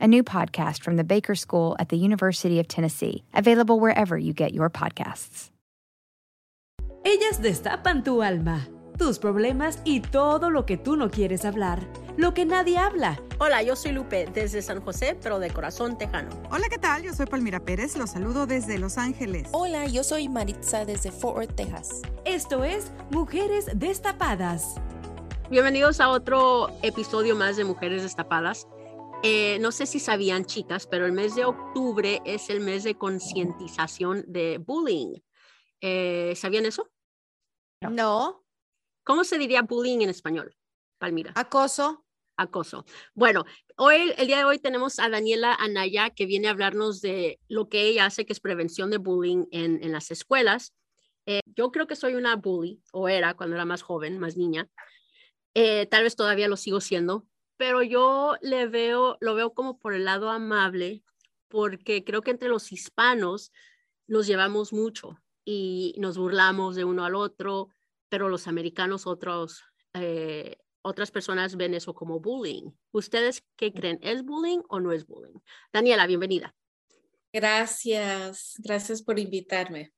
a new podcast from the Baker School at the University of Tennessee, available wherever you get your podcasts. Ellas destapan tu alma, tus problemas y todo lo que tú no quieres hablar, lo que nadie habla. Hola, yo soy Lupe desde San José, pero de corazón tejano. Hola, ¿qué tal? Yo soy Palmira Pérez, los saludo desde Los Ángeles. Hola, yo soy Maritza desde Fort Worth, Texas. Esto es Mujeres Destapadas. Bienvenidos a otro episodio más de Mujeres Destapadas. Eh, no sé si sabían, chicas, pero el mes de octubre es el mes de concientización de bullying. Eh, ¿Sabían eso? No. ¿Cómo se diría bullying en español, Palmira? Acoso. Acoso. Bueno, hoy, el día de hoy tenemos a Daniela Anaya que viene a hablarnos de lo que ella hace, que es prevención de bullying en, en las escuelas. Eh, yo creo que soy una bully, o era cuando era más joven, más niña. Eh, tal vez todavía lo sigo siendo, pero yo le veo, lo veo como por el lado amable, porque creo que entre los hispanos nos llevamos mucho y nos burlamos de uno al otro, pero los americanos, otros, eh, otras personas ven eso como bullying. ¿Ustedes qué creen? ¿Es bullying o no es bullying? Daniela, bienvenida. Gracias, gracias por invitarme.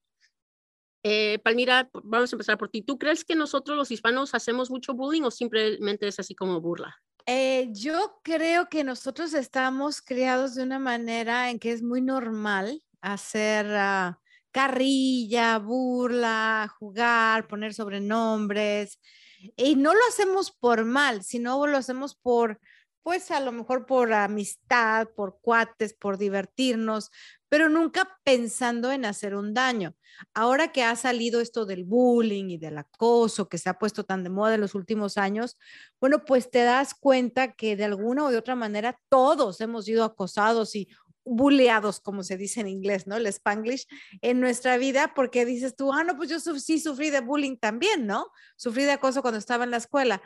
Eh, Palmira, vamos a empezar por ti. ¿Tú crees que nosotros los hispanos hacemos mucho bullying o simplemente es así como burla? Eh, yo creo que nosotros estamos criados de una manera en que es muy normal hacer uh, carrilla, burla, jugar, poner sobrenombres. Y no lo hacemos por mal, sino lo hacemos por, pues a lo mejor por amistad, por cuates, por divertirnos, pero nunca pensando en hacer un daño. Ahora que ha salido esto del bullying y del acoso que se ha puesto tan de moda en los últimos años, bueno, pues te das cuenta que de alguna de otra manera todos hemos sido acosados y bulleados, como se dice en inglés, ¿no? El spanglish, en nuestra vida, porque dices tú, ah, no, pues yo sí sufrí de bullying también, ¿no? Sufrí de acoso cuando estaba en la escuela.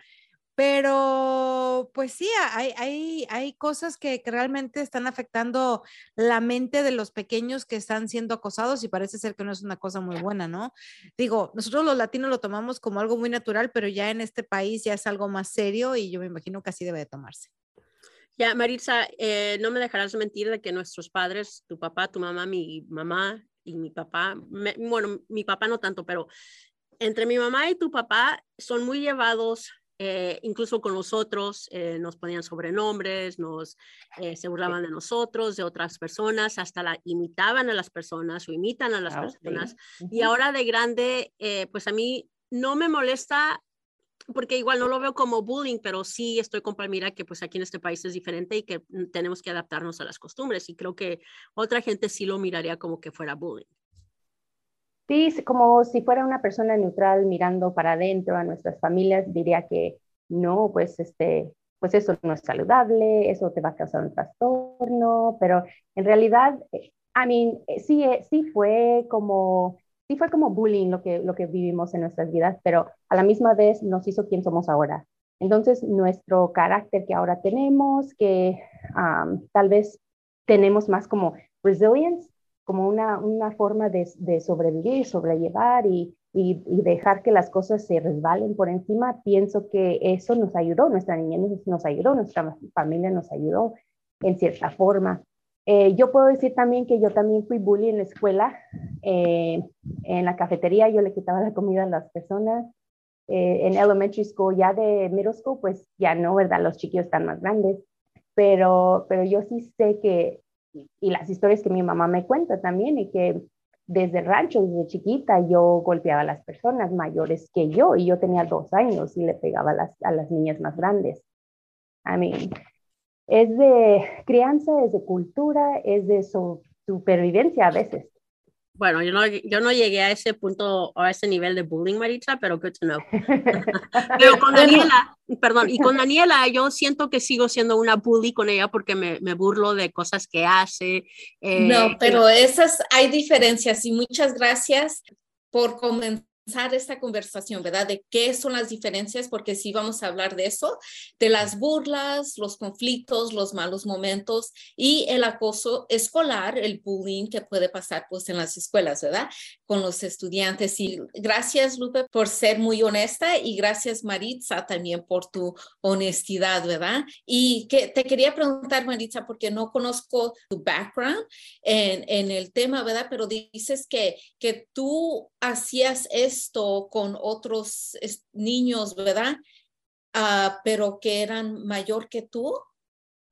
Pero, pues sí, hay, hay, hay cosas que, que, realmente están afectando la mente de los pequeños que están siendo acosados y parece ser que no es una cosa muy buena, ¿no? Digo, nosotros los latinos lo tomamos como algo muy natural, pero ya en este país ya es algo más serio y yo me imagino que así debe de tomarse. Ya, Maritza, eh, no me dejarás mentir de que nuestros padres, tu papá, tu mamá, mi mamá y mi papá, me, bueno, mi papá no tanto, pero entre mi mamá y tu papá son muy llevados eh, incluso con nosotros eh, nos ponían sobrenombres, nos eh, se burlaban de nosotros, de otras personas, hasta la imitaban a las personas o imitan a las personas. Y ahora de grande, pues a mí no me molesta porque igual no lo veo como bullying, pero sí estoy con Palmira que pues aquí en este país es diferente y que mm, tenemos que adaptarnos a las costumbres y creo que otra gente sí lo miraría como que fuera bullying. Sí, como si fuera una persona neutral mirando para adentro a nuestras familias, diría que no, pues este, pues eso no es saludable, eso te va a causar un trastorno, pero en realidad, eh, I mean, eh, sí, eh, sí fue como, sí fue como bullying lo que, lo que vivimos en nuestras vidas, pero a la misma vez nos hizo quien somos ahora. Entonces, nuestro carácter que ahora tenemos, que tal vez tenemos más como resilience, como una, una forma de, de sobrevivir, sobrellevar y, y, y, dejar que las cosas se resbalen por encima, pienso que eso nos ayudó, nuestra niñez nos, ayudó, nuestra familia nos ayudó en cierta forma. Eh, yo puedo decir también que yo también fui bully en la escuela, eh, en la cafetería yo le quitaba la comida a las personas, eh, en elementary school, ya de middle school, pues ya no, ¿verdad? Los chiquillos están más grandes, pero, pero yo sí sé que y las historias que mi mamá me cuenta también, y que desde el rancho, desde chiquita, yo golpeaba a las personas mayores que yo, y yo tenía dos años y le pegaba a las, a las niñas más grandes. I mean, es de crianza, es de cultura, es de su supervivencia a veces. Bueno, yo no, yo no llegué a ese punto, a ese nivel de bullying, Maritza, pero good to know. pero con Daniela, perdón, y con Daniela yo siento que sigo siendo una bully con ella porque me, me burlo de cosas que hace. Eh, no, pero esas hay diferencias y muchas gracias por comenzar esta conversación, ¿verdad? De qué son las diferencias, porque sí vamos a hablar de eso, de las burlas, los conflictos, los malos momentos y el acoso escolar, el bullying que puede pasar pues en las escuelas, ¿verdad? Con los estudiantes. Y gracias, Lupe, por ser muy honesta y gracias, Maritza, también por tu honestidad, ¿verdad? Y que te quería preguntar, Maritza, porque no conozco tu background en, en el tema, ¿verdad? Pero dices que, que tú hacías esto con otros niños, ¿verdad? Ah, pero que eran mayor que tú.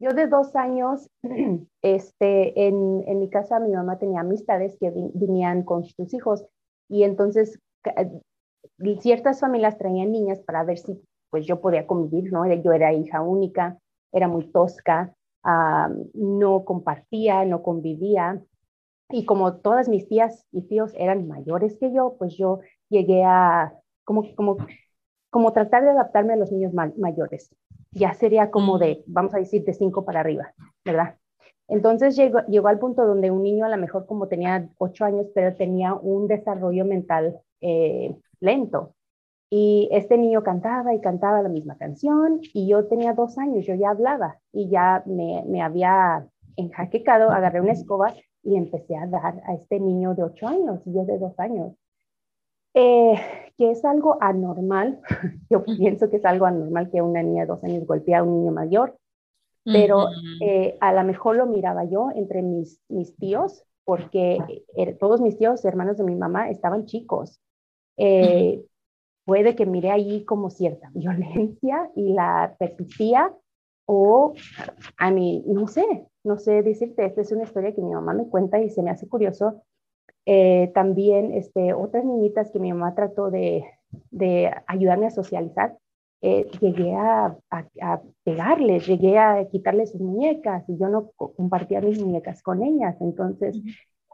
Yo de dos años, este, en, en, mi casa mi mamá tenía amistades que venían con sus hijos y entonces ciertas familias traían niñas para ver si pues yo podía convivir, ¿no? Yo era hija única, era muy tosca, ah, no compartía, no convivía y como todas mis tías y tíos eran mayores que yo, pues yo llegué a como, como, como tratar de adaptarme a los niños mayores. Ya sería como de, vamos a decir, de cinco para arriba, ¿verdad? Entonces llegó, llegó al punto donde un niño a lo mejor como tenía ocho años, pero tenía un desarrollo mental eh, lento. Y este niño cantaba y cantaba la misma canción y yo tenía dos años, yo ya hablaba y ya me, me había enjaquecado, agarré una escoba y empecé a dar a este niño de ocho años y yo de dos años. Eh, que es algo anormal, yo pienso que es algo anormal que una niña de dos años golpea a un niño mayor, pero eh, a lo mejor lo miraba yo entre mis, mis tíos, porque eh, todos mis tíos, hermanos de mi mamá, estaban chicos. Puede que mire allí como cierta violencia y la persistía, o a mí, no sé, no sé decirte, esta es una historia que mi mamá me cuenta y se me hace curioso. Eh, también este, otras niñitas que mi mamá trató de, de ayudarme a socializar, eh, llegué a, a, pegarles, llegué a quitarles sus muñecas y yo no compartía mis muñecas con ellas. Entonces,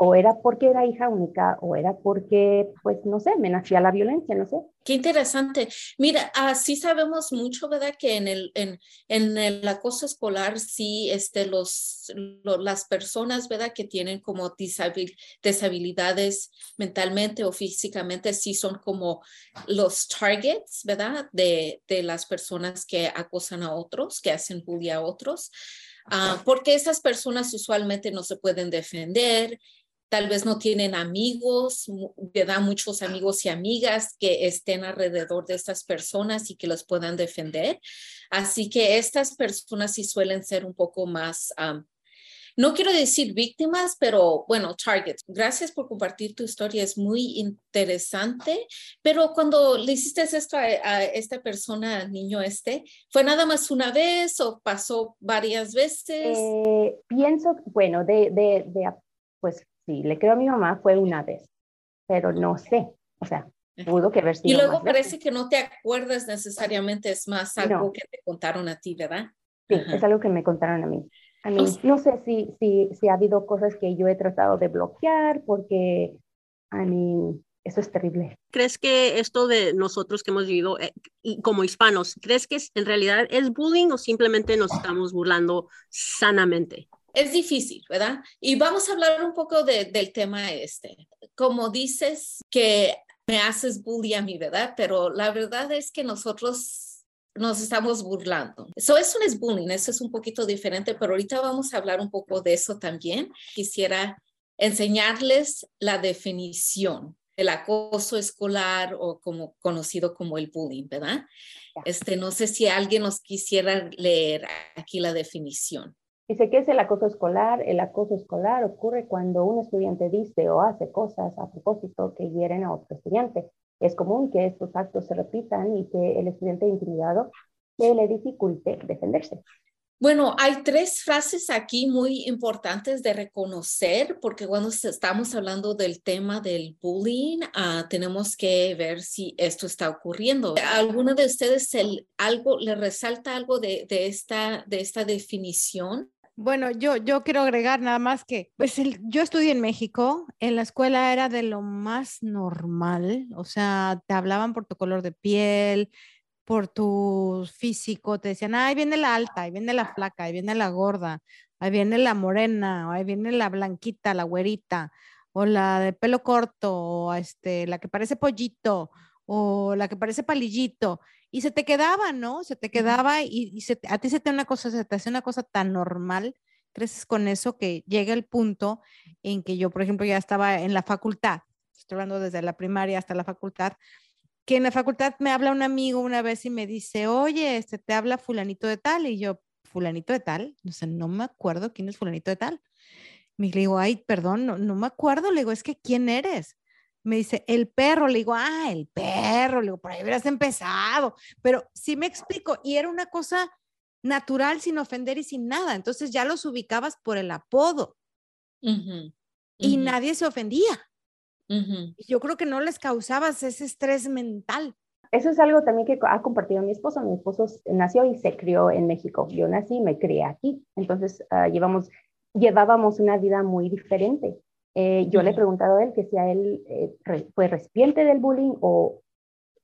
o era porque era hija única o era porque, pues, no sé, me la violencia, no sé. Qué interesante. Mira, así sabemos mucho, ¿verdad? Que en el, en, en el acoso escolar, sí, este, los, las personas, ¿verdad? Que tienen como disabil, disabilidades mentalmente o físicamente, sí son como los targets, ¿verdad? De, de las personas que acosan a otros, que hacen bullying a otros. Uh, porque esas personas usualmente no se pueden defender, tal vez no tienen amigos, da muchos amigos y amigas que estén alrededor de estas personas y que los puedan defender. Así que estas personas sí suelen ser un poco más, no quiero decir víctimas, pero bueno, targets. Gracias por compartir tu historia, es muy interesante. Pero cuando le hiciste esto a, esta persona, al niño este, ¿fue nada más una vez o pasó varias veces? Eh, pienso, bueno, de, de, de pues Sí, le creo a mi mamá fue una vez, pero no sé, o sea, pudo que haber sido. Y luego parece que no te acuerdas necesariamente, es más algo que te contaron a ti, ¿verdad? Sí, es algo que me contaron a mí. A mí no sé si, si, si ha habido cosas que yo he tratado de bloquear porque a mí eso es terrible. ¿Crees que esto de nosotros que hemos vivido eh, como hispanos, crees que en realidad es bullying o simplemente nos estamos burlando sanamente? Es difícil, ¿verdad? Y vamos a hablar un poco del tema este. Como dices que me haces bully a mí, ¿verdad? Pero la verdad es que nosotros nos estamos burlando. Eso, eso no es bullying, eso es un poquito diferente, pero ahorita vamos a hablar un poco de eso también. Quisiera enseñarles la definición del acoso escolar o como conocido como el bullying, ¿verdad? Este, no sé si alguien nos quisiera leer aquí la definición. Dice, ¿qué es el acoso escolar? El acoso escolar ocurre cuando un estudiante dice o hace cosas a propósito que hieren a otro estudiante. Es común que estos actos se repitan y que el estudiante intimidado se le dificulte defenderse. Bueno, hay tres frases aquí muy importantes de reconocer, porque cuando estamos hablando del tema del bullying, uh, tenemos que ver si esto está ocurriendo. ¿Alguno de ustedes algo, le resalta algo de, de, esta, de esta definición? Bueno, yo, yo quiero agregar nada más que, pues yo estudié en México, en la escuela era de lo más normal, o sea, te hablaban por tu color de piel, por tu físico, te decían, ahí viene la alta, ahí viene la flaca, ahí viene la gorda, ahí viene la morena, ahí viene la blanquita, la güerita, o la de pelo corto, o este, la que parece pollito, o la que parece palillito, y se te quedaba, ¿no? Se te quedaba y, se, a ti se te una cosa, se te hace una cosa tan normal, creces con eso que llega el punto en que yo, por ejemplo, ya estaba en la facultad, estoy hablando desde la primaria hasta la facultad, que en la facultad me habla un amigo una vez y me dice, oye, este te habla fulanito de tal, y yo, fulanito de tal, no sé, no me acuerdo quién es fulanito de tal. Me digo, ay, perdón, no, no me acuerdo, le digo, es que ¿quién eres? Me dice, el perro, le digo, ah, el perro, le digo, por ahí hubieras empezado, pero sí me explico, y era una cosa natural, sin ofender y sin nada, entonces ya los ubicabas por el apodo. Y nadie se ofendía. Yo creo que no les causabas ese estrés mental. Eso es algo también que ha compartido mi esposo. Mi esposo nació y se crió en México. Yo nací y me crié aquí. Entonces, uh, llevamos, llevábamos una vida muy diferente. Eh, yo le he preguntado a él que si a él eh, fue recipiente del bullying o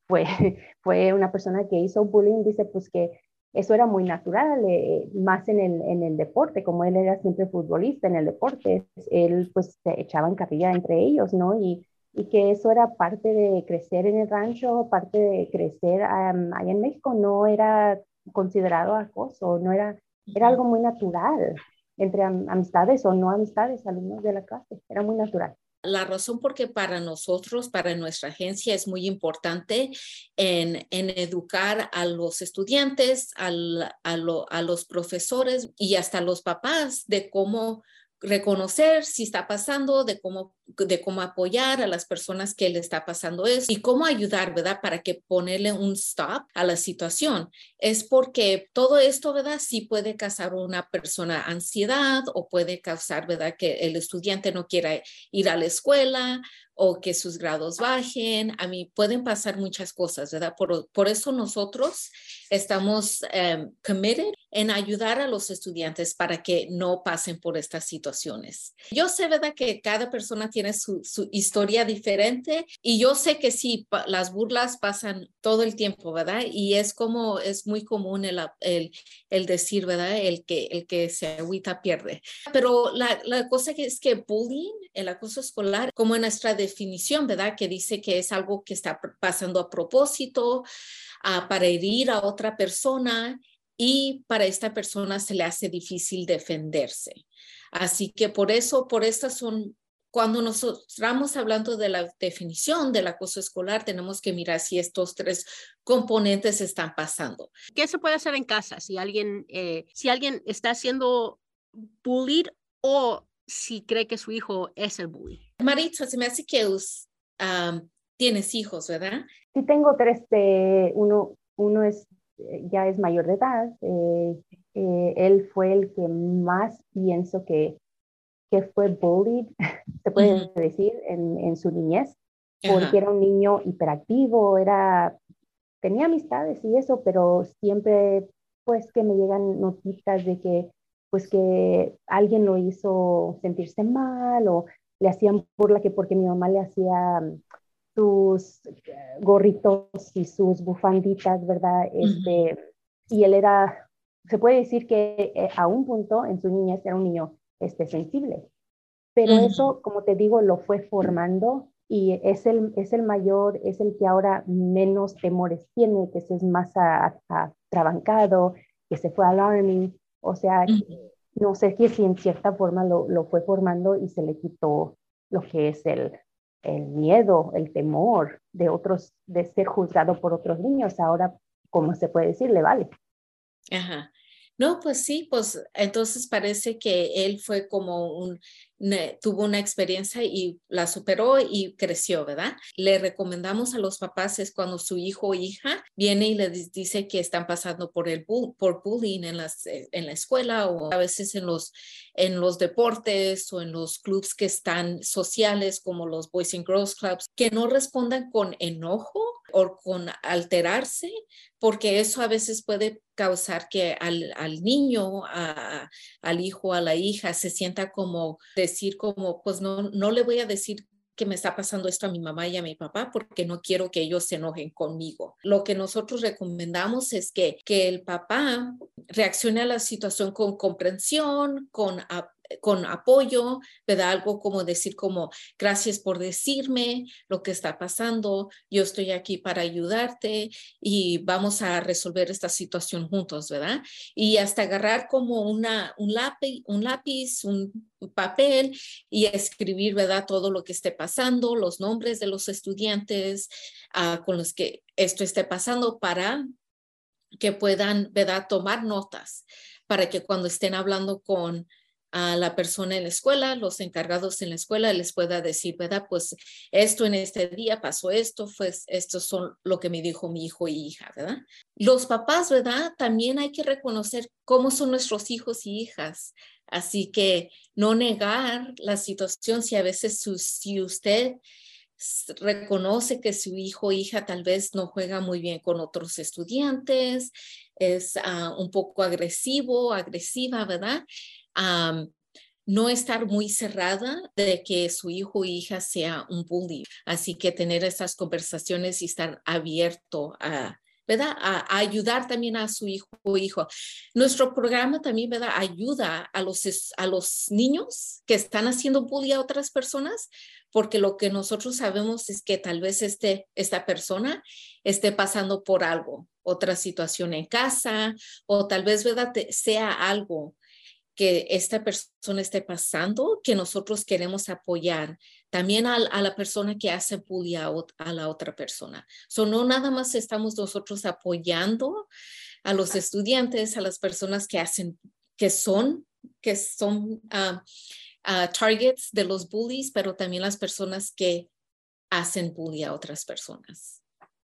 fue, fue una persona que hizo bullying. Dice, pues que eso era muy natural, eh, más en el, en el deporte, como él era siempre futbolista en el deporte, él pues se echaba en capilla entre ellos, ¿no? Y, y que eso era parte de crecer en el rancho, parte de crecer um, allá en México, no era considerado acoso, no era, era algo muy natural entre amistades o no amistades, alumnos de la clase, era muy natural. La razón porque para nosotros, para nuestra agencia, es muy importante en, en educar a los estudiantes, al, a, lo, a los profesores y hasta los papás de cómo reconocer si está pasando, de cómo, de cómo apoyar a las personas que le está pasando eso y cómo ayudar, ¿verdad? Para que ponerle un stop a la situación. Es porque todo esto, ¿verdad? Sí puede causar una persona ansiedad o puede causar, ¿verdad? Que el estudiante no quiera ir a la escuela o que sus grados bajen. A mí pueden pasar muchas cosas, ¿verdad? Por, por eso nosotros estamos um, committed en ayudar a los estudiantes para que no pasen por estas situaciones. Yo sé, ¿verdad? Que cada persona tiene su, su historia diferente y yo sé que sí, las burlas pasan todo el tiempo, ¿verdad? Y es como, es muy común el, el, el decir, ¿verdad? El que, el que se agüita pierde. Pero la, la cosa que es que bullying, el acoso escolar, como en nuestra definición, ¿verdad? Que dice que es algo que está pasando a propósito, uh, para herir a otra persona y para esta persona se le hace difícil defenderse. Así que por eso, por estas son, cuando nosotros estamos hablando de la definición del acoso escolar, tenemos que mirar si estos tres componentes están pasando. ¿Qué se puede hacer en casa si alguien, eh, si alguien está siendo bullied o si cree que su hijo es el bully? Maritza, se me hace que um, tienes hijos, ¿verdad? Sí, tengo tres. De, uno, uno es, eh, ya es mayor de edad. Eh, eh, él fue el que más pienso que, que fue bullied, se puede decir, en, en, su niñez, porque era un niño hiperactivo, era, tenía amistades y eso, pero siempre pues que me llegan noticias de que pues que alguien lo hizo sentirse mal o le hacían burla que porque mi mamá le hacía sus gorritos y sus bufanditas, ¿verdad? Este, Y él era, se puede decir que eh, a un punto en su niñez era un niño este, sensible, pero eso, como te digo, lo fue formando y es el, es el mayor, es el que ahora menos temores tiene, que es más atrabancado, que se fue alarming, o sea, no sé si en cierta forma lo, lo fue formando y se le quitó lo que es el, el miedo, el temor de otros, de ser juzgado por otros niños, ahora, como se puede decir, le vale. Ajá. No, pues sí, pues entonces parece que él fue como un tuvo una experiencia y la superó y creció, ¿verdad? Le recomendamos a los papás es cuando su hijo o hija viene y les dice que están pasando por el por bullying en, las, eh, en la escuela o a veces en los, en los deportes o en los clubs que están sociales como los Boys and Girls Clubs, que no respondan con enojo o con alterarse, porque eso a veces puede causar que al, al niño, al hijo, a la hija se sienta como decir como, pues no, no le voy a decir que me está pasando esto a mi mamá y a mi papá porque no quiero que ellos se enojen conmigo. Lo que nosotros recomendamos es que, que el papá reaccione a la situación con comprensión, con con apoyo, ¿verdad? Algo como decir como, gracias por decirme lo que está pasando, yo estoy aquí para ayudarte y vamos a resolver esta situación juntos, ¿verdad? Y hasta agarrar como una, un lápiz, un lápiz, un papel y escribir, ¿verdad? Todo lo que esté pasando, los nombres de los estudiantes ah, con los que esto esté pasando para que puedan, ¿verdad? Tomar notas para que cuando estén hablando con a la persona en la escuela, los encargados en la escuela les pueda decir, ¿verdad? Pues esto en este día pasó esto, pues esto son lo que me dijo mi hijo y hija, ¿verdad? Los papás, ¿verdad? También hay que reconocer cómo son nuestros hijos y hijas. Así que no negar la situación si a veces si usted reconoce que su hijo o hija tal vez no juega muy bien con otros estudiantes, es ah, un poco agresivo, agresiva, ¿verdad? No estar muy cerrada de que su hijo o hija sea un bully. Así que tener esas conversaciones y estar abierto a, ¿verdad? A, ayudar también a su hijo o hijo. Nuestro programa también, ¿verdad? Ayuda a los, a los niños que están haciendo bully a otras personas, porque lo que nosotros sabemos es que tal vez este, esta persona esté pasando por algo, otra situación en casa, o tal vez, sea algo que esta persona esté pasando, que nosotros queremos apoyar también a, la persona que hace bullying a, la otra persona. So, no nada más estamos nosotros apoyando a los estudiantes, a las personas que hacen, que son, que son ah, ah, targets de los bullies, pero también las personas que hacen bullying a otras personas.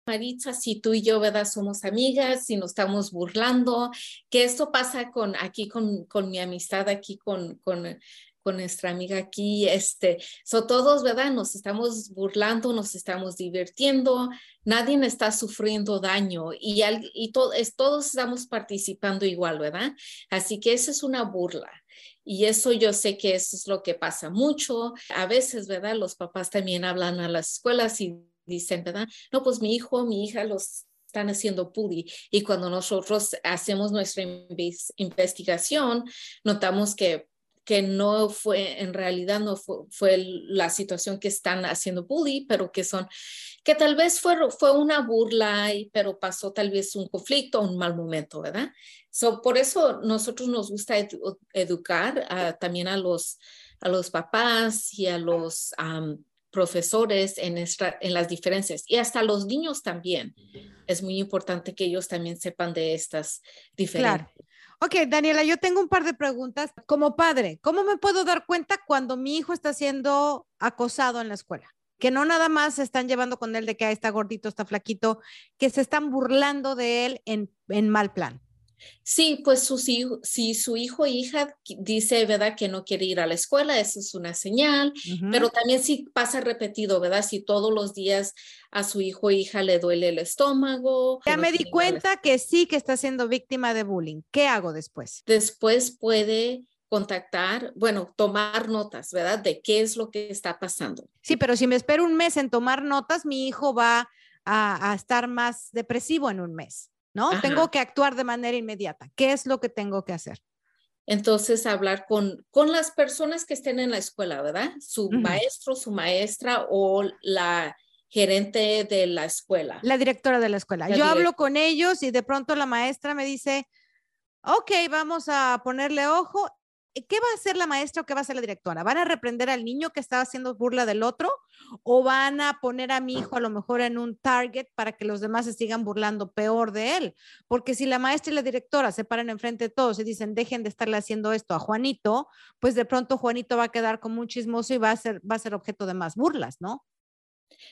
Maritza, si tú y yo, ¿verdad? Somos amigas, si nos estamos burlando, que esto pasa con aquí, con, con mi amistad aquí, con, con, con nuestra amiga aquí, este, so todos, ¿verdad? Nos estamos burlando, nos estamos divirtiendo, nadie está sufriendo daño y, y es, todos estamos participando igual, ¿verdad? Así que eso es una burla. Y eso yo sé que eso es lo que pasa mucho. A veces, ¿verdad? Los papás también hablan a las escuelas y dicen, ¿verdad? No, pues mi hijo, mi hija los están haciendo bully. Y cuando nosotros hacemos nuestra investigación, notamos que que no fue, en realidad no fue, la situación que están haciendo bully, pero que son, que tal vez fue, fue una burla, pero pasó tal vez un conflicto, un mal momento, ¿verdad? So, por eso nosotros nos gusta educar también a los, a los papás y a los profesores en, las diferencias y hasta los niños también. Es muy importante que ellos también sepan de estas diferencias. Ok, Daniela, yo tengo un par de preguntas. Como padre, ¿cómo me puedo dar cuenta cuando mi hijo está siendo acosado en la escuela? Que no nada más se están llevando con él de que está gordito, está flaquito, que se están burlando de él en mal plan. Sí, pues su, si su hijo o hija dice, ¿verdad?, que no quiere ir a la escuela, eso es una señal, pero también si pasa repetido, ¿verdad? Si todos los días a su hijo o hija le duele el estómago. Ya me di cuenta que sí que está siendo víctima de bullying. ¿Qué hago después? Después puede contactar, bueno, tomar notas, ¿verdad? De qué es lo que está pasando. Sí, pero si me espero un mes en tomar notas, mi hijo va a estar más depresivo en un mes. ¿No? Tengo que actuar de manera inmediata. ¿Qué es lo que tengo que hacer? Entonces, hablar con, con las personas que estén en la escuela, ¿verdad? Su maestro, su maestra o la gerente de la escuela. La directora de la escuela. Yo hablo con ellos y de pronto la maestra me dice, ok, vamos a ponerle ojo ¿qué va a hacer la maestra o qué va a hacer la directora? ¿Van a reprender al niño que estaba haciendo burla del otro o van a poner a mi hijo a lo mejor en un target para que los demás se sigan burlando peor de él? Porque si la maestra y la directora se paran enfrente de todos y dicen, dejen de estarle haciendo esto a Juanito, pues de pronto Juanito va a quedar como un chismoso y va a ser, va a ser objeto de más burlas, ¿no?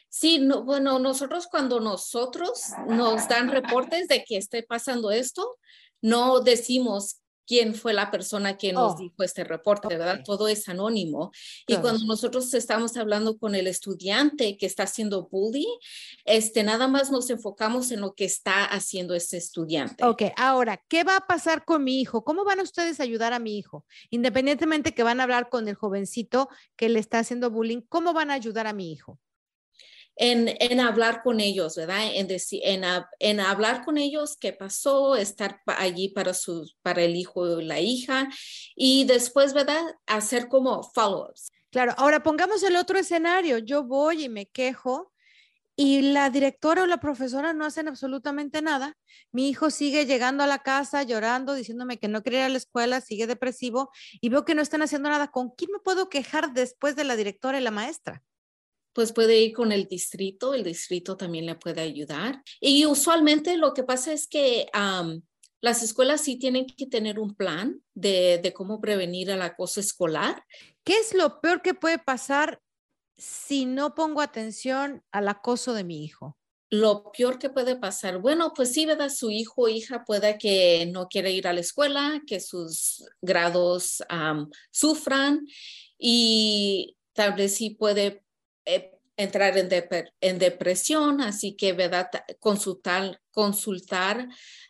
Sí, no, bueno, nosotros cuando nosotros nos dan reportes de que esté pasando esto, no decimos quién fue la persona que nos Oh. dijo este reporte, ¿verdad? Todo es anónimo. Y cuando nosotros estamos hablando con el estudiante que está haciendo bullying, este, nada más nos enfocamos en lo que está haciendo este estudiante. Ok, ahora, ¿qué va a pasar con mi hijo? ¿Cómo van ustedes a ayudar a mi hijo? Independientemente que van a hablar con el jovencito que le está haciendo bullying, ¿cómo van a ayudar a mi hijo? En, hablar con ellos, ¿verdad? En, decir, en, hab- en hablar con ellos qué pasó, estar allí para el hijo o la hija y después, ¿verdad? Hacer como follow-ups. Claro, ahora pongamos el otro escenario. Yo voy y me quejo y la directora o la profesora no hacen absolutamente nada. Mi hijo sigue llegando a la casa llorando, diciéndome que no quiere ir a la escuela, sigue depresivo y veo que no están haciendo nada. ¿Con quién me puedo quejar después de la directora y la maestra? Pues puede ir con el distrito, el distrito también le puede ayudar. Y usualmente lo que pasa es que las escuelas sí tienen que tener un plan de, de cómo prevenir el acoso escolar. ¿Qué es lo peor que puede pasar si no pongo atención al acoso de mi hijo? Lo peor que puede pasar, bueno, pues sí, ¿verdad? Su hijo o hija puede que no quiera ir a la escuela, que sus grados sufran y tal vez sí puede eh, entrar en, dep- en depresión, así que, ¿verdad? Ta- Consultar, consultar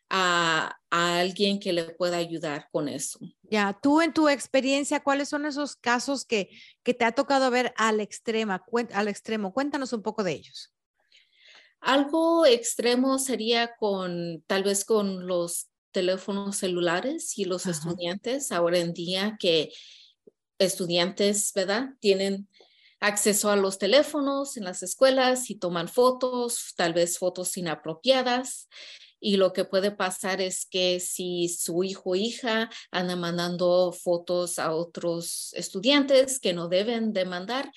a, a alguien que le pueda ayudar con eso. Ya, tú en tu experiencia, ¿cuáles son esos casos que, que te ha tocado ver al extrema, al extremo? Cuéntanos un poco de ellos. Algo extremo sería con, tal vez con los teléfonos celulares y los Ajá. estudiantes ahora en día que estudiantes, ¿verdad? Tienen acceso a los teléfonos en las escuelas y toman fotos, tal vez fotos inapropiadas. Y lo que puede pasar es que si su hijo o hija anda mandando fotos a otros estudiantes que no deben de mandar,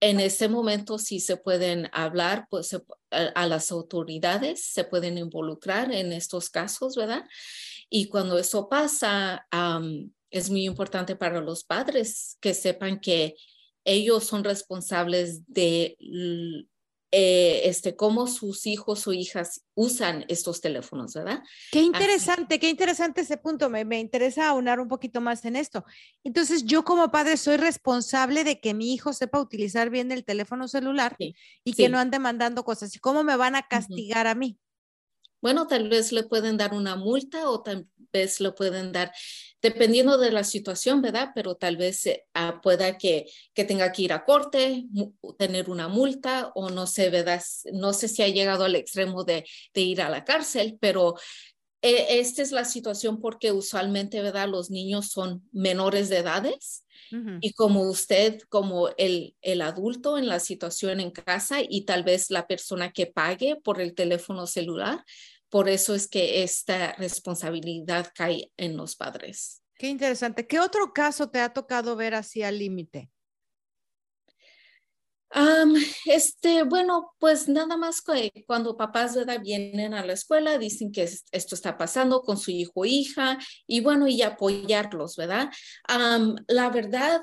en ese momento sí se pueden hablar pues, a, a las autoridades, se pueden involucrar en estos casos, ¿verdad? Y cuando eso pasa, am, es muy importante para los padres que sepan que ellos son responsables de eh, este, cómo sus hijos o hijas usan estos teléfonos, ¿verdad? Qué interesante, qué interesante ese punto. Me, me interesa aunar un poquito más en esto. Entonces, yo como padre soy responsable de que mi hijo sepa utilizar bien el teléfono celular Sí, y que no ande mandando cosas. ¿Y cómo me van a castigar a mí? Bueno, tal vez le pueden dar una multa o tal vez le pueden dar, dependiendo de la situación, ¿verdad? Pero tal vez ah, pueda que, que tenga que ir a corte, tener una multa o no sé, ¿verdad? No sé si ha llegado al extremo de, de ir a la cárcel, pero eh, esta es la situación porque usualmente, ¿verdad? Los niños son menores de edades. Y como usted, como el, el adulto en la situación en casa y tal vez la persona que pague por el teléfono celular, por eso es que esta responsabilidad cae en los padres. Qué interesante. ¿Qué otro caso te ha tocado ver así al límite? Am, este, bueno, pues nada más que cuando papás vienen a la escuela, dicen que es- esto está pasando con su hijo o hija y bueno, y apoyarlos, ¿verdad? La verdad,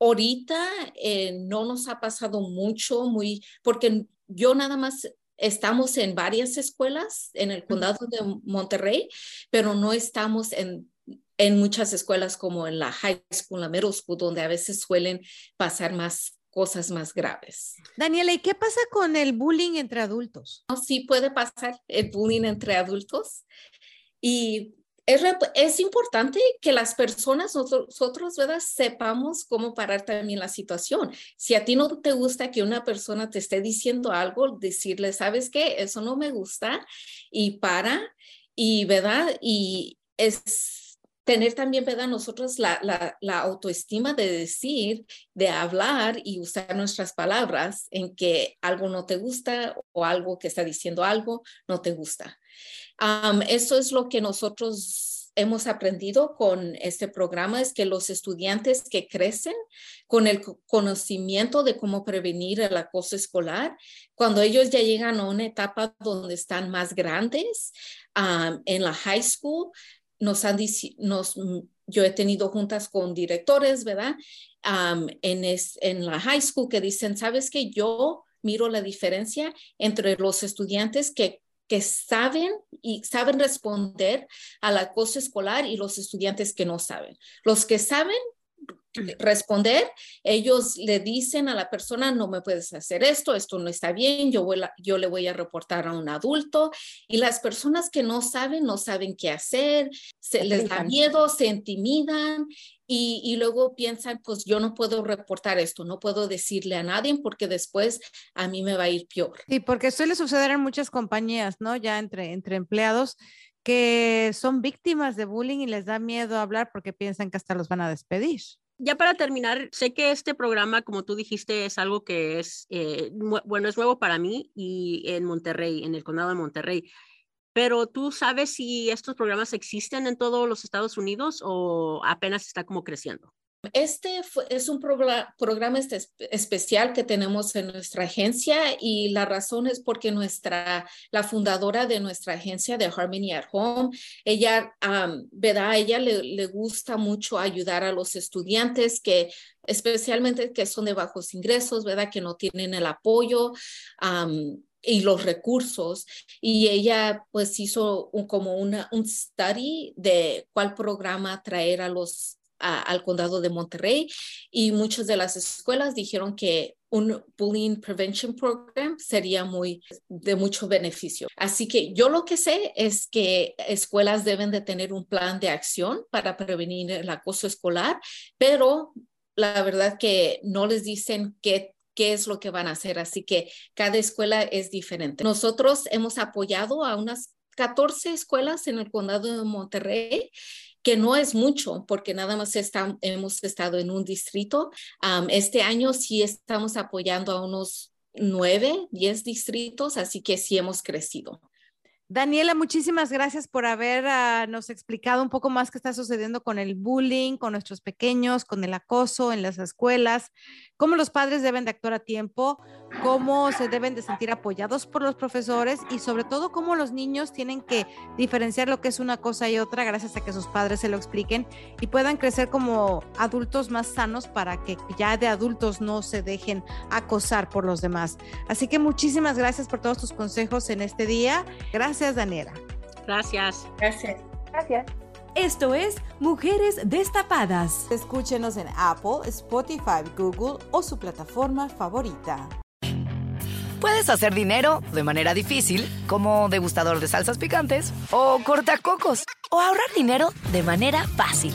ahorita eh, no nos ha pasado mucho, muy, porque yo nada más estamos en varias escuelas en el condado de Monterrey, pero no estamos en, en muchas escuelas como en la high school, la middle school, donde a veces suelen pasar más cosas más graves. Daniela, ¿y qué pasa con el bullying entre adultos? Sí puede pasar el bullying entre adultos y es, importante que las personas, nosotros, ¿verdad? Sepamos cómo parar también la situación. Si a ti no te gusta que una persona te esté diciendo algo, decirle, ¿sabes qué? Eso no me gusta y para, y ¿verdad? Y es tener también, ¿verdad? Nosotros la autoestima de decir, de hablar y usar nuestras palabras en que algo no te gusta o algo que está diciendo algo no te gusta. Eso es lo que nosotros hemos aprendido con este programa es que los estudiantes que crecen con el conocimiento de cómo prevenir el acoso escolar, cuando ellos ya llegan a una etapa donde están más grandes, en la high school, nos han nos, yo he tenido juntas con directores, ¿verdad? en, en la high school que dicen, sabes que yo miro la diferencia entre los estudiantes que que saben y saben responder al acoso escolar y los estudiantes que no saben. Los que saben responder, ellos le dicen a la persona, no me puedes hacer esto, esto no está bien, yo, voy yo le voy a reportar a un adulto. Y las personas que no saben, no saben qué hacer, se les da miedo, se intimidan y, y, luego piensan, pues yo no puedo reportar esto, no puedo decirle a nadie porque después a mí me va a ir peor. Sí, porque suele suceder en muchas compañías, ¿no? Ya entre, entre empleados que son víctimas de bullying y les da miedo hablar porque piensan que hasta los van a despedir ya para terminar, sé que este programa, como tú dijiste, es algo que es, eh, bueno, es nuevo para mí y en Monterrey, en el condado de Monterrey. Pero tú sabes si estos programas existen en todos los Estados Unidos o apenas está como creciendo. Este es un programa este especial que tenemos en nuestra agencia y la razón es porque nuestra, la fundadora de nuestra agencia de Harmony at Home, ella, ¿verdad? ella le, gusta mucho ayudar a los estudiantes que especialmente que son de bajos ingresos, ¿verdad? Que no tienen el apoyo. Y los recursos. Y ella pues hizo un, como una, un study de cuál programa traer a los al condado de Monterrey y muchas de las escuelas dijeron que un bullying prevention program sería muy de mucho beneficio. Así que yo lo que sé es que escuelas deben de tener un plan de acción para prevenir el acoso escolar, pero la verdad que no les dicen qué qué es lo que van a hacer. Así que cada escuela es diferente. Nosotros hemos apoyado a unas 14 escuelas en el condado de Monterrey que no es mucho porque nada más hemos estado en un distrito. este año sí estamos apoyando a unos nueve, diez distritos, así que sí hemos crecido. Daniela, muchísimas gracias por habernos ah, explicado un poco más qué está sucediendo con el bullying, con nuestros pequeños, con el acoso en las escuelas, cómo los padres deben de actuar a tiempo, cómo se deben de sentir apoyados por los profesores y sobre todo cómo los niños tienen que diferenciar lo que es una cosa y otra gracias a que sus padres se lo expliquen y puedan crecer como adultos más sanos para que ya de adultos no se dejen acosar por los demás. Así que muchísimas gracias por todos tus consejos en este día. Gracias Gracias, Daniela. Gracias. Gracias. Gracias. Esto es Mujeres Destapadas. Escúchenos en Apple, Spotify, Google o su plataforma favorita. Puedes hacer dinero de manera difícil, como degustador de salsas picantes, o cortacocos, o ahorrar dinero de manera fácil